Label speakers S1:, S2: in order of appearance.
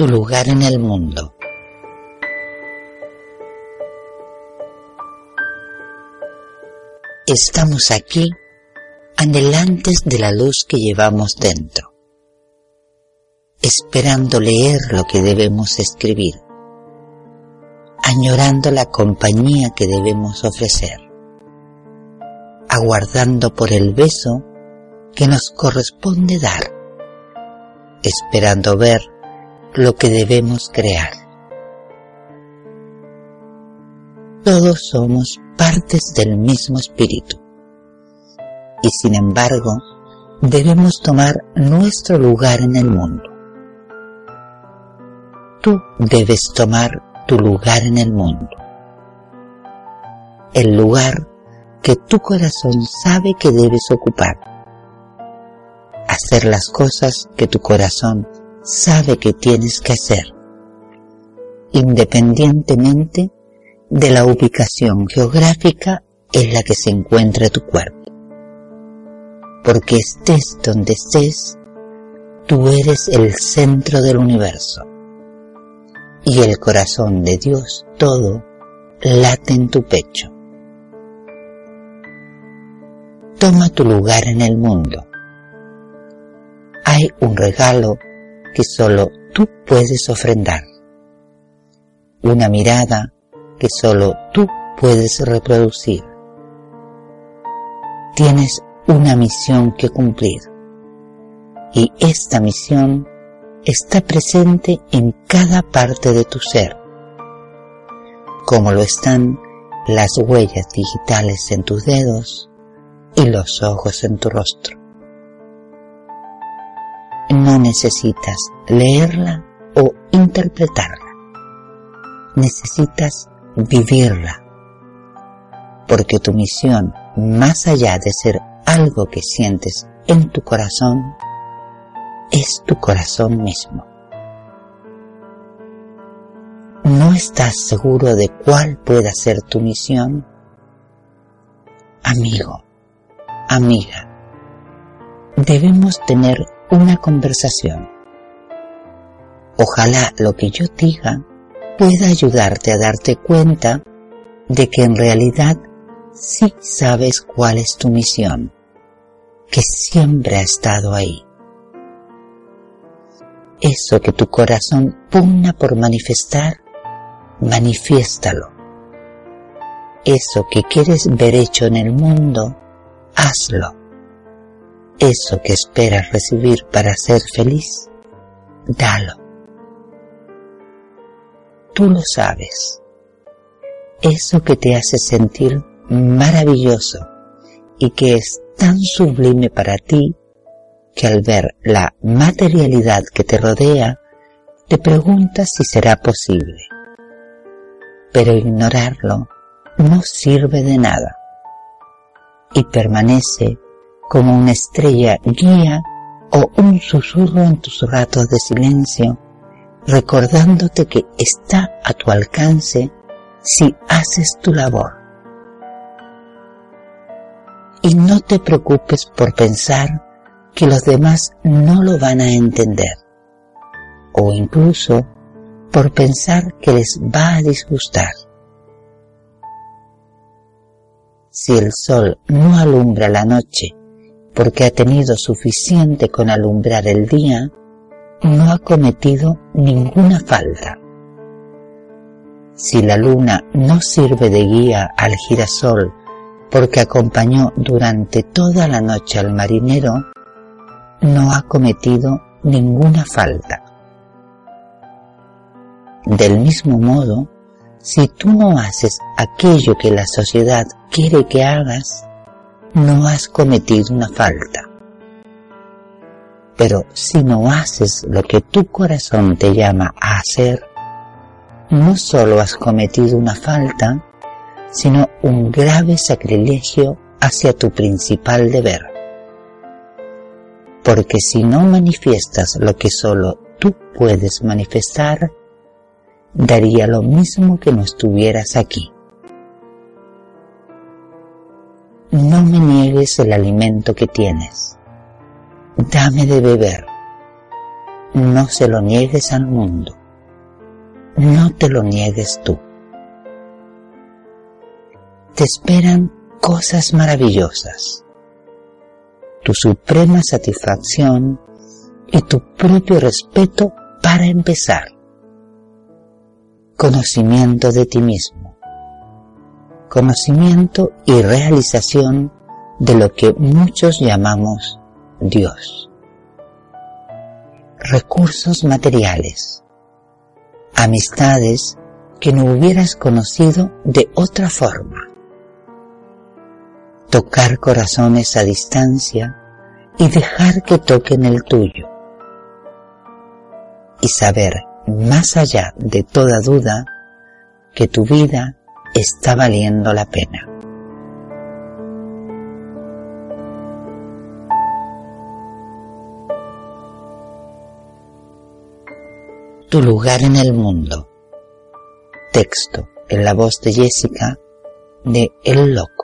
S1: tu lugar en el mundo. Estamos aquí anhelantes de la luz que llevamos dentro, esperando leer lo que debemos escribir, añorando la compañía que debemos ofrecer, aguardando por el beso que nos corresponde dar, esperando ver lo que debemos crear. Todos somos partes del mismo espíritu y sin embargo debemos tomar nuestro lugar en el mundo. Tú debes tomar tu lugar en el mundo. El lugar que tu corazón sabe que debes ocupar. Hacer las cosas que tu corazón sabe que tienes que hacer, independientemente de la ubicación geográfica en la que se encuentra tu cuerpo. Porque estés donde estés, tú eres el centro del universo y el corazón de Dios todo late en tu pecho. Toma tu lugar en el mundo. Hay un regalo que solo tú puedes ofrendar. Una mirada que solo tú puedes reproducir. Tienes una misión que cumplir y esta misión está presente en cada parte de tu ser, como lo están las huellas digitales en tus dedos y los ojos en tu rostro no necesitas leerla o interpretarla. Necesitas vivirla. Porque tu misión, más allá de ser algo que sientes en tu corazón, es tu corazón mismo. ¿No estás seguro de cuál pueda ser tu misión? Amigo, amiga, debemos tener una conversación. Ojalá lo que yo diga pueda ayudarte a darte cuenta de que en realidad sí sabes cuál es tu misión, que siempre ha estado ahí. Eso que tu corazón pugna por manifestar, manifiéstalo. Eso que quieres ver hecho en el mundo, hazlo eso que esperas recibir para ser feliz, dalo. Tú lo sabes. Eso que te hace sentir maravilloso y que es tan sublime para ti que al ver la materialidad que te rodea, te preguntas si será posible. Pero ignorarlo no sirve de nada y permanece como una estrella guía o un susurro en tus ratos de silencio, recordándote que está a tu alcance si haces tu labor. Y no te preocupes por pensar que los demás no lo van a entender, o incluso por pensar que les va a disgustar. Si el sol no alumbra la noche porque ha tenido suficiente con alumbrar el día, no ha cometido ninguna falta. Si la luna no sirve de guía al girasol porque acompañó durante toda la noche al marinero, no ha cometido ninguna falta. Del mismo modo, si tú no haces aquello que la sociedad quiere que hagas, no has cometido una falta. Pero si no haces lo que tu corazón te llama a hacer, no solo has cometido una falta, sino un grave sacrilegio hacia tu principal deber. Porque si no manifiestas lo que solo tú puedes manifestar, daría lo mismo que no estuvieras aquí. Niegues el alimento que tienes. Dame de beber. no se lo niegues al mundo. No te lo niegues tú. Te esperan cosas maravillosas. Tu suprema satisfacción y tu propio respeto para empezar. Conocimiento de ti mismo. Conocimiento y realización de lo que muchos llamamos Dios. Recursos materiales. Amistades que no hubieras conocido de otra forma. Tocar corazones a distancia y dejar que toquen el tuyo. Y saber, más allá de toda duda, que tu vida está valiendo la pena. Tu lugar en el mundo. Texto en la voz de Jessica de El Loco.